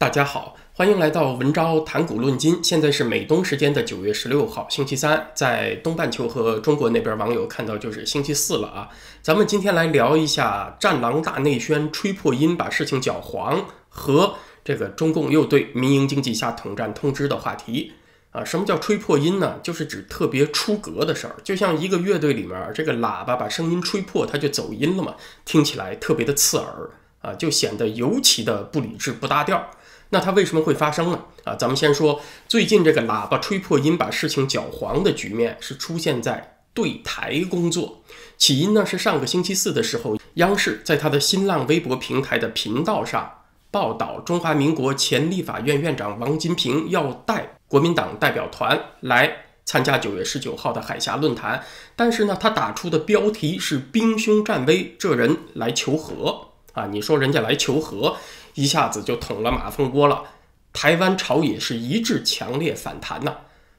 大家好，欢迎来到文昭谈古论今。现在是美东时间的九月十六号，星期三，在东半球和中国那边网友看到就是星期四了啊。咱们今天来聊一下“战狼大内宣，吹破音，把事情搅黄”和这个中共又对民营经济下统战通知的话题啊。什么叫吹破音呢？就是指特别出格的事儿，就像一个乐队里面这个喇叭把声音吹破，它就走音了嘛，听起来特别的刺耳啊，就显得尤其的不理智、不搭调。那它为什么会发生呢？啊，咱们先说最近这个喇叭吹破音把事情搅黄的局面是出现在对台工作。起因呢是上个星期四的时候，央视在它的新浪微博平台的频道上报道，中华民国前立法院院长王金平要带国民党代表团来参加九月十九号的海峡论坛，但是呢，他打出的标题是“兵凶战危，这人来求和”。啊，你说人家来求和。一下子就捅了马蜂窝了，台湾朝野是一致强烈反弹呐！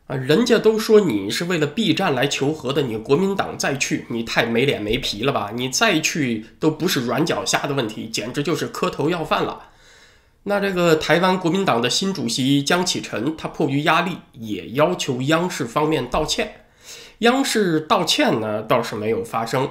啊，人家都说你是为了避战来求和的，你国民党再去，你太没脸没皮了吧？你再去都不是软脚虾的问题，简直就是磕头要饭了。那这个台湾国民党的新主席江启臣，他迫于压力，也要求央视方面道歉。央视道歉呢，倒是没有发生。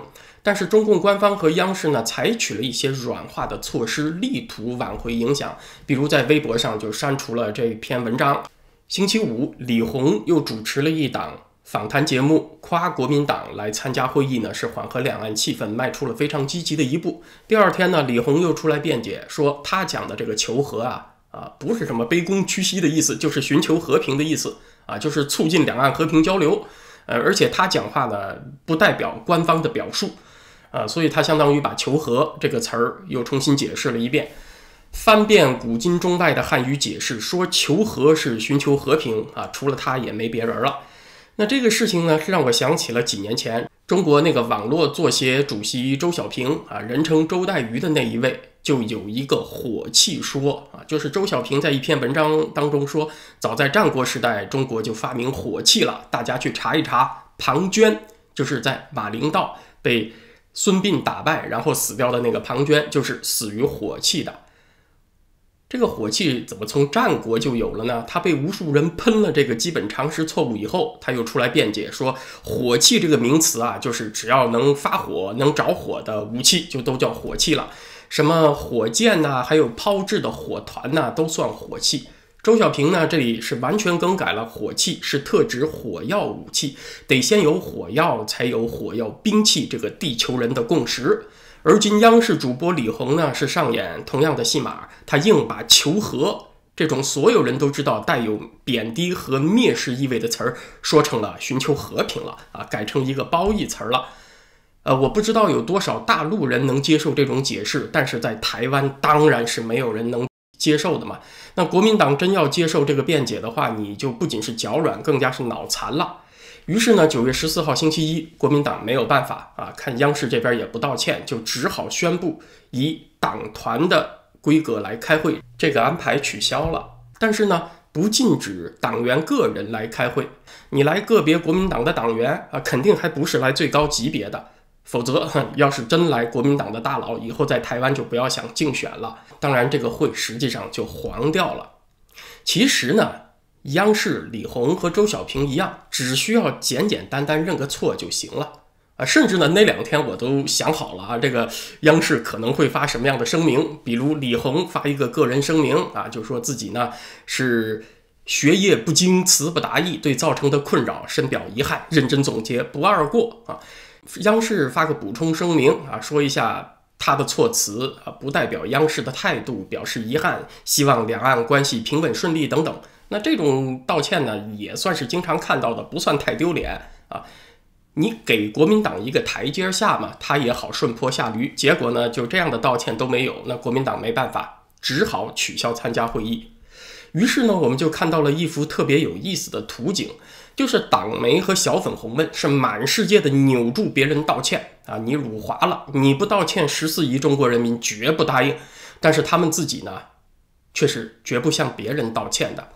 但是中共官方和央视呢，采取了一些软化的措施，力图挽回影响。比如在微博上就删除了这篇文章。星期五，李红又主持了一档访谈节目，夸国民党来参加会议呢，是缓和两岸气氛，迈出了非常积极的一步。第二天呢，李红又出来辩解，说他讲的这个求和啊啊，不是什么卑躬屈膝的意思，就是寻求和平的意思啊，就是促进两岸和平交流。呃，而且他讲话呢，不代表官方的表述。啊，所以他相当于把“求和”这个词儿又重新解释了一遍，翻遍古今中外的汉语解释，说“求和”是寻求和平啊，除了他也没别人了。那这个事情呢，是让我想起了几年前中国那个网络作协主席周小平啊，人称周带鱼的那一位，就有一个火气说啊，就是周小平在一篇文章当中说，早在战国时代，中国就发明火器了。大家去查一查，庞涓就是在马陵道被。孙膑打败，然后死掉的那个庞涓，就是死于火器的。这个火器怎么从战国就有了呢？他被无数人喷了这个基本常识错误以后，他又出来辩解说，火器这个名词啊，就是只要能发火、能着火的武器，就都叫火器了。什么火箭呐，还有抛掷的火团呐，都算火器。周小平呢？这里是完全更改了，火器是特指火药武器，得先有火药，才有火药兵器这个地球人的共识。而今央视主播李红呢，是上演同样的戏码，他硬把求和这种所有人都知道带有贬低和蔑视意味的词儿，说成了寻求和平了啊，改成一个褒义词儿了。呃，我不知道有多少大陆人能接受这种解释，但是在台湾当然是没有人能。接受的嘛？那国民党真要接受这个辩解的话，你就不仅是脚软，更加是脑残了。于是呢，九月十四号星期一，国民党没有办法啊，看央视这边也不道歉，就只好宣布以党团的规格来开会，这个安排取消了。但是呢，不禁止党员个人来开会，你来个别国民党的党员啊，肯定还不是来最高级别的。否则，要是真来国民党的大佬，以后在台湾就不要想竞选了。当然，这个会实际上就黄掉了。其实呢，央视李红和周小平一样，只需要简简单单认个错就行了啊。甚至呢，那两天我都想好了啊，这个央视可能会发什么样的声明？比如李红发一个个人声明啊，就说自己呢是学业不精，词不达意，对造成的困扰深表遗憾，认真总结，不二过啊。央视发个补充声明啊，说一下他的措辞啊，不代表央视的态度，表示遗憾，希望两岸关系平稳顺利等等。那这种道歉呢，也算是经常看到的，不算太丢脸啊。你给国民党一个台阶下嘛，他也好顺坡下驴。结果呢，就这样的道歉都没有，那国民党没办法，只好取消参加会议。于是呢，我们就看到了一幅特别有意思的图景。就是党媒和小粉红们是满世界的扭住别人道歉啊！你辱华了，你不道歉，十四亿中国人民绝不答应。但是他们自己呢，却是绝不向别人道歉的。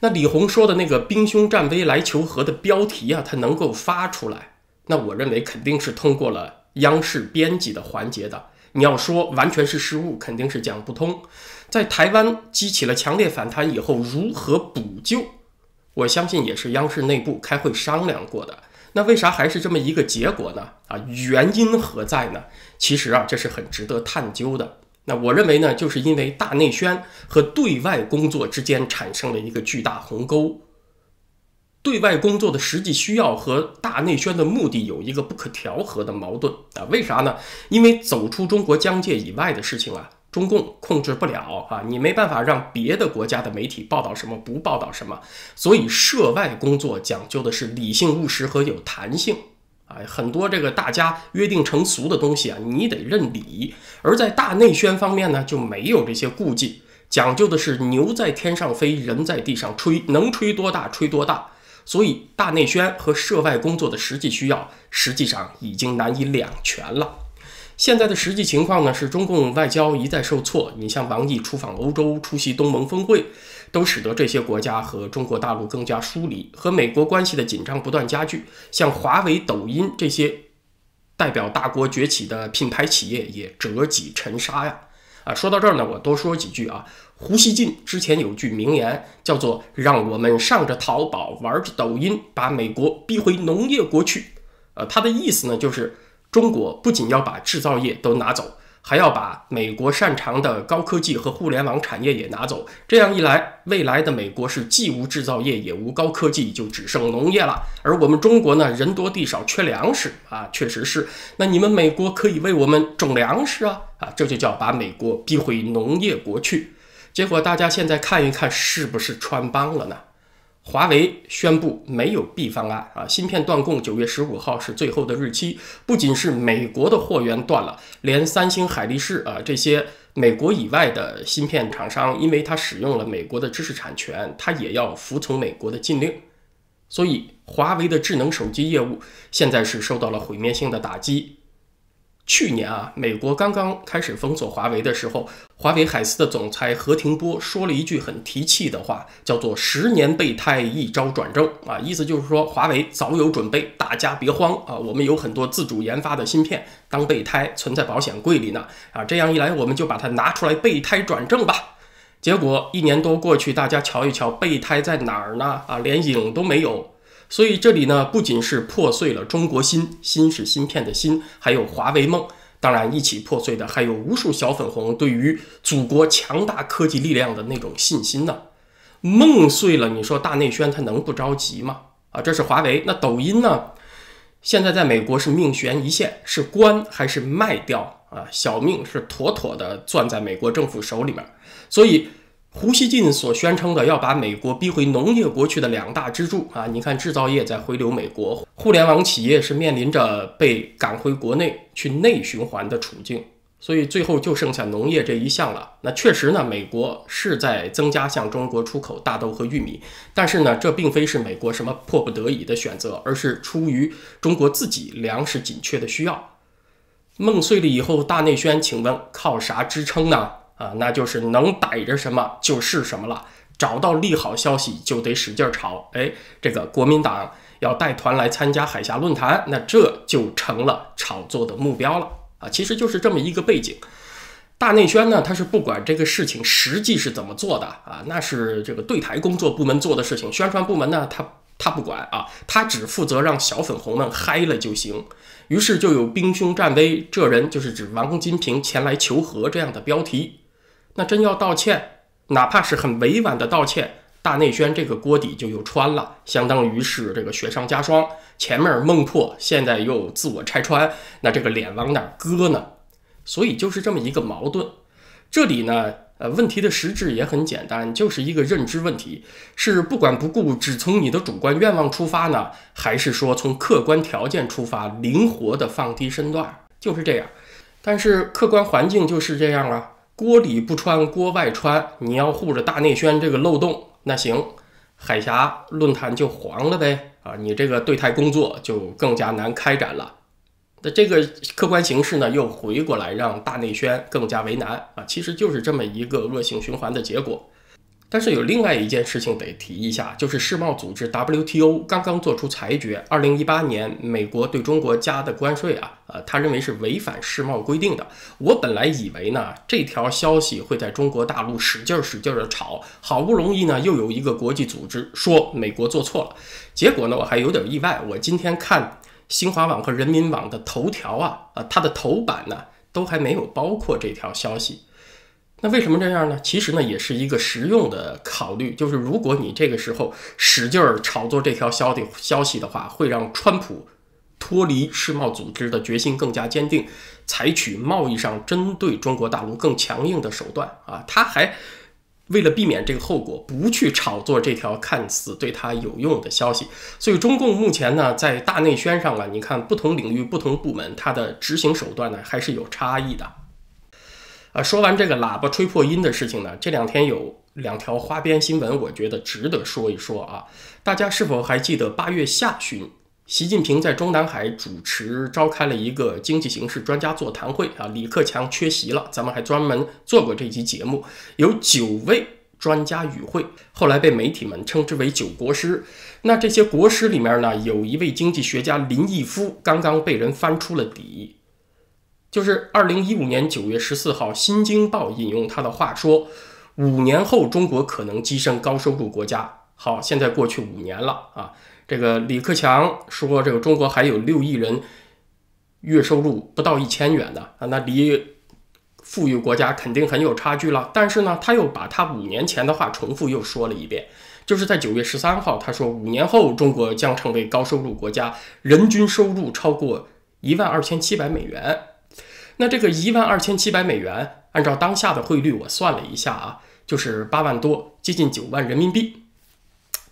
那李红说的那个“兵凶战危来求和”的标题啊，它能够发出来，那我认为肯定是通过了央视编辑的环节的。你要说完全是失误，肯定是讲不通。在台湾激起了强烈反弹以后，如何补救？我相信也是央视内部开会商量过的。那为啥还是这么一个结果呢？啊，原因何在呢？其实啊，这是很值得探究的。那我认为呢，就是因为大内宣和对外工作之间产生了一个巨大鸿沟，对外工作的实际需要和大内宣的目的有一个不可调和的矛盾啊。为啥呢？因为走出中国疆界以外的事情啊。中共控制不了啊，你没办法让别的国家的媒体报道什么不报道什么，所以涉外工作讲究的是理性务实和有弹性啊，很多这个大家约定成俗的东西啊，你得认理。而在大内宣方面呢，就没有这些顾忌，讲究的是牛在天上飞，人在地上吹，能吹多大吹多大。所以大内宣和涉外工作的实际需要，实际上已经难以两全了。现在的实际情况呢，是中共外交一再受挫。你像王毅出访欧洲、出席东盟峰会，都使得这些国家和中国大陆更加疏离，和美国关系的紧张不断加剧。像华为、抖音这些代表大国崛起的品牌企业也折戟沉沙呀！啊，说到这儿呢，我多说几句啊。胡锡进之前有句名言，叫做“让我们上着淘宝，玩着抖音，把美国逼回农业国去”。呃，他的意思呢，就是。中国不仅要把制造业都拿走，还要把美国擅长的高科技和互联网产业也拿走。这样一来，未来的美国是既无制造业也无高科技，就只剩农业了。而我们中国呢，人多地少，缺粮食啊，确实是。那你们美国可以为我们种粮食啊啊，这就叫把美国逼回农业国去。结果大家现在看一看，是不是穿帮了呢？华为宣布没有 B 方案啊，芯片断供，九月十五号是最后的日期。不仅是美国的货源断了，连三星、海力士啊这些美国以外的芯片厂商，因为它使用了美国的知识产权，它也要服从美国的禁令。所以，华为的智能手机业务现在是受到了毁灭性的打击。去年啊，美国刚刚开始封锁华为的时候，华为海思的总裁何庭波说了一句很提气的话，叫做“十年备胎，一朝转正”啊，意思就是说华为早有准备，大家别慌啊，我们有很多自主研发的芯片当备胎存在保险柜里呢啊，这样一来我们就把它拿出来备胎转正吧。结果一年多过去，大家瞧一瞧备胎在哪儿呢？啊，连影都没有。所以这里呢，不仅是破碎了中国芯，芯是芯片的芯，还有华为梦。当然，一起破碎的还有无数小粉红对于祖国强大科技力量的那种信心呢。梦碎了，你说大内宣他能不着急吗？啊，这是华为。那抖音呢？现在在美国是命悬一线，是关还是卖掉啊？小命是妥妥的攥在美国政府手里面。所以。胡锡进所宣称的要把美国逼回农业国去的两大支柱啊，你看制造业在回流美国，互联网企业是面临着被赶回国内去内循环的处境，所以最后就剩下农业这一项了。那确实呢，美国是在增加向中国出口大豆和玉米，但是呢，这并非是美国什么迫不得已的选择，而是出于中国自己粮食紧缺的需要。梦碎了以后，大内宣，请问靠啥支撑呢？啊，那就是能逮着什么就是什么了。找到利好消息就得使劲炒。哎，这个国民党要带团来参加海峡论坛，那这就成了炒作的目标了啊。其实就是这么一个背景。大内宣呢，他是不管这个事情实际是怎么做的啊，那是这个对台工作部门做的事情。宣传部门呢，他他不管啊，他只负责让小粉红们嗨了就行。于是就有兵凶战危，这人就是指王金平前来求和这样的标题。那真要道歉，哪怕是很委婉的道歉，大内宣这个锅底就又穿了，相当于是这个雪上加霜。前面梦破，现在又自我拆穿，那这个脸往哪搁呢？所以就是这么一个矛盾。这里呢，呃，问题的实质也很简单，就是一个认知问题：是不管不顾，只从你的主观愿望出发呢，还是说从客观条件出发，灵活的放低身段？就是这样。但是客观环境就是这样啊。锅里不穿锅外穿，你要护着大内宣这个漏洞，那行，海峡论坛就黄了呗啊！你这个对台工作就更加难开展了。那这个客观形势呢，又回过来让大内宣更加为难啊！其实就是这么一个恶性循环的结果。但是有另外一件事情得提一下，就是世贸组织 WTO 刚刚做出裁决，二零一八年美国对中国加的关税啊，呃，他认为是违反世贸规定的。我本来以为呢，这条消息会在中国大陆使劲使劲的炒，好不容易呢，又有一个国际组织说美国做错了，结果呢，我还有点意外。我今天看新华网和人民网的头条啊，啊，它的头版呢，都还没有包括这条消息。那为什么这样呢？其实呢，也是一个实用的考虑，就是如果你这个时候使劲儿炒作这条消息消息的话，会让川普脱离世贸组织的决心更加坚定，采取贸易上针对中国大陆更强硬的手段啊！他还为了避免这个后果，不去炒作这条看似对他有用的消息。所以中共目前呢，在大内宣上啊，你看不同领域、不同部门，它的执行手段呢，还是有差异的。啊，说完这个喇叭吹破音的事情呢，这两天有两条花边新闻，我觉得值得说一说啊。大家是否还记得八月下旬，习近平在中南海主持召开了一个经济形势专家座谈会啊？李克强缺席了，咱们还专门做过这期节目，有九位专家与会，后来被媒体们称之为“九国师”。那这些国师里面呢，有一位经济学家林毅夫，刚刚被人翻出了底。就是二零一五年九月十四号，《新京报》引用他的话说：“五年后中国可能跻身高收入国家。”好，现在过去五年了啊。这个李克强说：“这个中国还有六亿人月收入不到一千元的啊，那离富裕国家肯定很有差距了。”但是呢，他又把他五年前的话重复又说了一遍，就是在九月十三号，他说：“五年后中国将成为高收入国家，人均收入超过一万二千七百美元。”那这个一万二千七百美元，按照当下的汇率，我算了一下啊，就是八万多，接近九万人民币。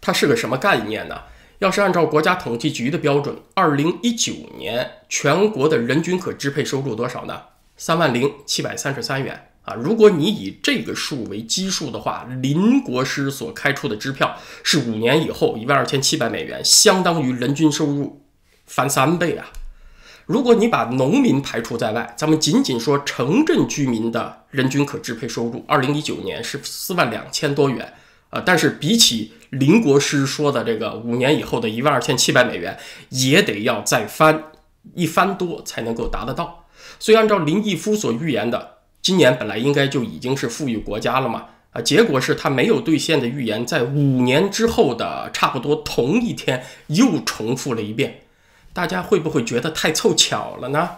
它是个什么概念呢？要是按照国家统计局的标准，二零一九年全国的人均可支配收入多少呢？三万零七百三十三元啊！如果你以这个数为基数的话，林国师所开出的支票是五年以后一万二千七百美元，相当于人均收入翻三倍啊！如果你把农民排除在外，咱们仅仅说城镇居民的人均可支配收入，二零一九年是四万两千多元，呃，但是比起林国师说的这个五年以后的一万二千七百美元，也得要再翻一番多才能够达得到。所以按照林毅夫所预言的，今年本来应该就已经是富裕国家了嘛，啊，结果是他没有兑现的预言，在五年之后的差不多同一天又重复了一遍。大家会不会觉得太凑巧了呢？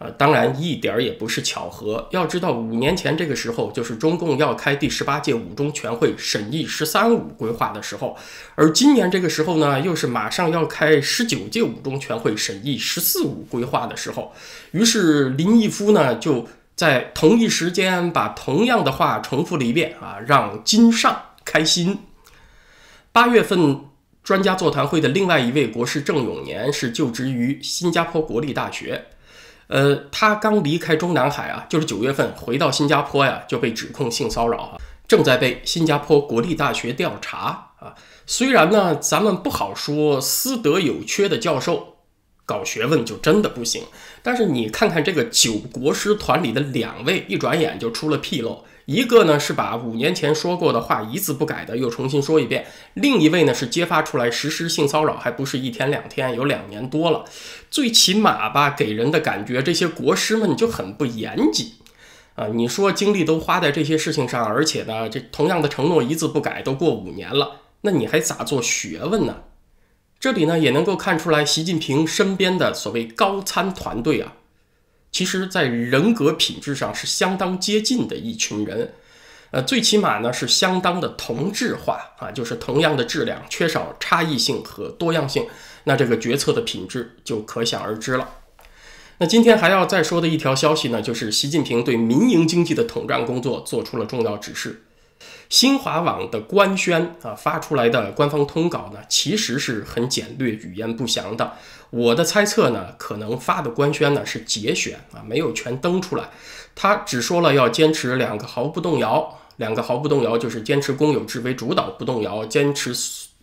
呃，当然一点儿也不是巧合。要知道，五年前这个时候就是中共要开第十八届五中全会审议“十三五”规划的时候，而今年这个时候呢，又是马上要开十九届五中全会审议“十四五”规划的时候。于是林毅夫呢，就在同一时间把同样的话重复了一遍啊，让金上开心。八月份。专家座谈会的另外一位国师郑永年是就职于新加坡国立大学，呃，他刚离开中南海啊，就是九月份回到新加坡呀，就被指控性骚扰啊，正在被新加坡国立大学调查啊。虽然呢，咱们不好说私德有缺的教授搞学问就真的不行，但是你看看这个九国师团里的两位，一转眼就出了纰漏。一个呢是把五年前说过的话一字不改的又重新说一遍，另一位呢是揭发出来实施性骚扰还不是一天两天，有两年多了。最起码吧，给人的感觉这些国师们就很不严谨啊！你说精力都花在这些事情上，而且呢，这同样的承诺一字不改都过五年了，那你还咋做学问呢？这里呢也能够看出来，习近平身边的所谓高参团队啊。其实，在人格品质上是相当接近的一群人，呃，最起码呢是相当的同质化啊，就是同样的质量，缺少差异性和多样性，那这个决策的品质就可想而知了。那今天还要再说的一条消息呢，就是习近平对民营经济的统战工作做出了重要指示。新华网的官宣啊发出来的官方通稿呢，其实是很简略、语言不详的。我的猜测呢，可能发的官宣呢是节选啊，没有全登出来。他只说了要坚持两个毫不动摇，两个毫不动摇就是坚持公有制为主导不动摇，坚持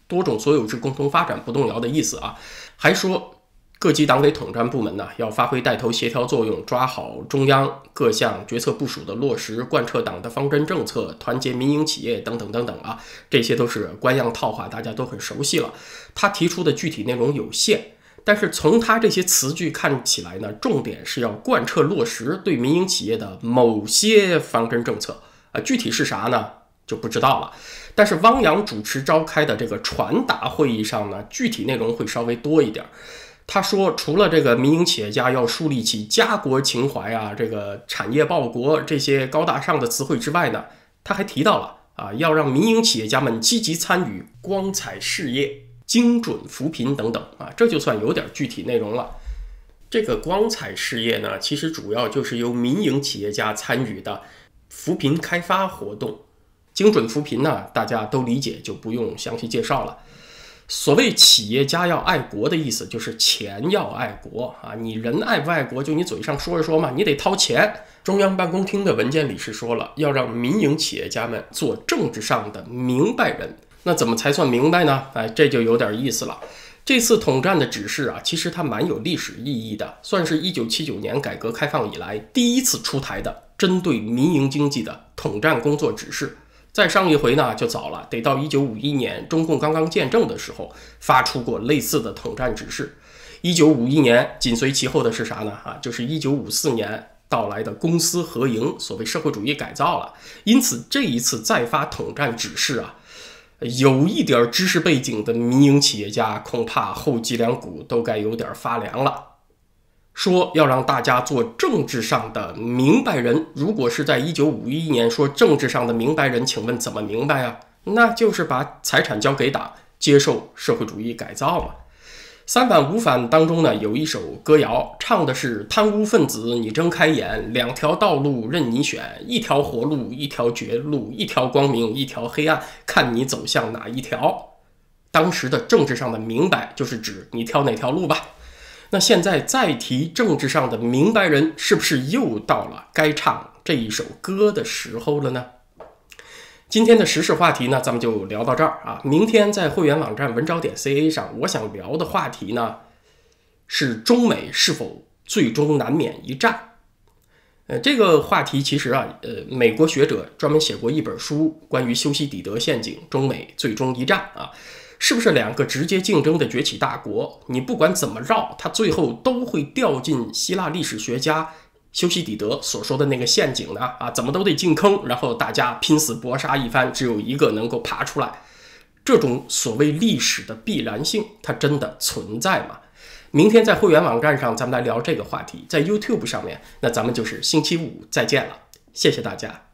多种所有制共同发展不动摇的意思啊。还说。各级党委统战部门呢，要发挥带头协调作用，抓好中央各项决策部署的落实，贯彻党的方针政策，团结民营企业等等等等啊，这些都是官样套话，大家都很熟悉了。他提出的具体内容有限，但是从他这些词句看起来呢，重点是要贯彻落实对民营企业的某些方针政策啊，具体是啥呢，就不知道了。但是汪洋主持召开的这个传达会议上呢，具体内容会稍微多一点。他说，除了这个民营企业家要树立起家国情怀啊，这个产业报国这些高大上的词汇之外呢，他还提到了啊，要让民营企业家们积极参与光彩事业、精准扶贫等等啊，这就算有点具体内容了。这个光彩事业呢，其实主要就是由民营企业家参与的扶贫开发活动。精准扶贫呢，大家都理解，就不用详细介绍了。所谓企业家要爱国的意思，就是钱要爱国啊！你人爱不爱国，就你嘴上说着说嘛，你得掏钱。中央办公厅的文件里是说了，要让民营企业家们做政治上的明白人。那怎么才算明白呢？哎，这就有点意思了。这次统战的指示啊，其实它蛮有历史意义的，算是一九七九年改革开放以来第一次出台的针对民营经济的统战工作指示。再上一回呢，就早了，得到一九五一年中共刚刚建政的时候发出过类似的统战指示。一九五一年紧随其后的是啥呢？啊，就是一九五四年到来的公私合营，所谓社会主义改造了。因此这一次再发统战指示啊，有一点知识背景的民营企业家恐怕后脊梁骨都该有点发凉了。说要让大家做政治上的明白人，如果是在一九五一年说政治上的明白人，请问怎么明白啊？那就是把财产交给党，接受社会主义改造嘛。三反五反当中呢，有一首歌谣，唱的是贪污分子，你睁开眼，两条道路任你选，一条活路，一条绝路，一条光明，一条黑暗，看你走向哪一条。当时的政治上的明白，就是指你挑哪条路吧。那现在再提政治上的明白人，是不是又到了该唱这一首歌的时候了呢？今天的时事话题呢，咱们就聊到这儿啊。明天在会员网站文招点 ca 上，我想聊的话题呢，是中美是否最终难免一战。呃，这个话题其实啊，呃，美国学者专门写过一本书，关于修昔底德陷阱，中美最终一战啊。是不是两个直接竞争的崛起大国？你不管怎么绕，它最后都会掉进希腊历史学家修昔底德所说的那个陷阱呢？啊，怎么都得进坑，然后大家拼死搏杀一番，只有一个能够爬出来。这种所谓历史的必然性，它真的存在吗？明天在会员网站上，咱们来聊这个话题。在 YouTube 上面，那咱们就是星期五再见了，谢谢大家。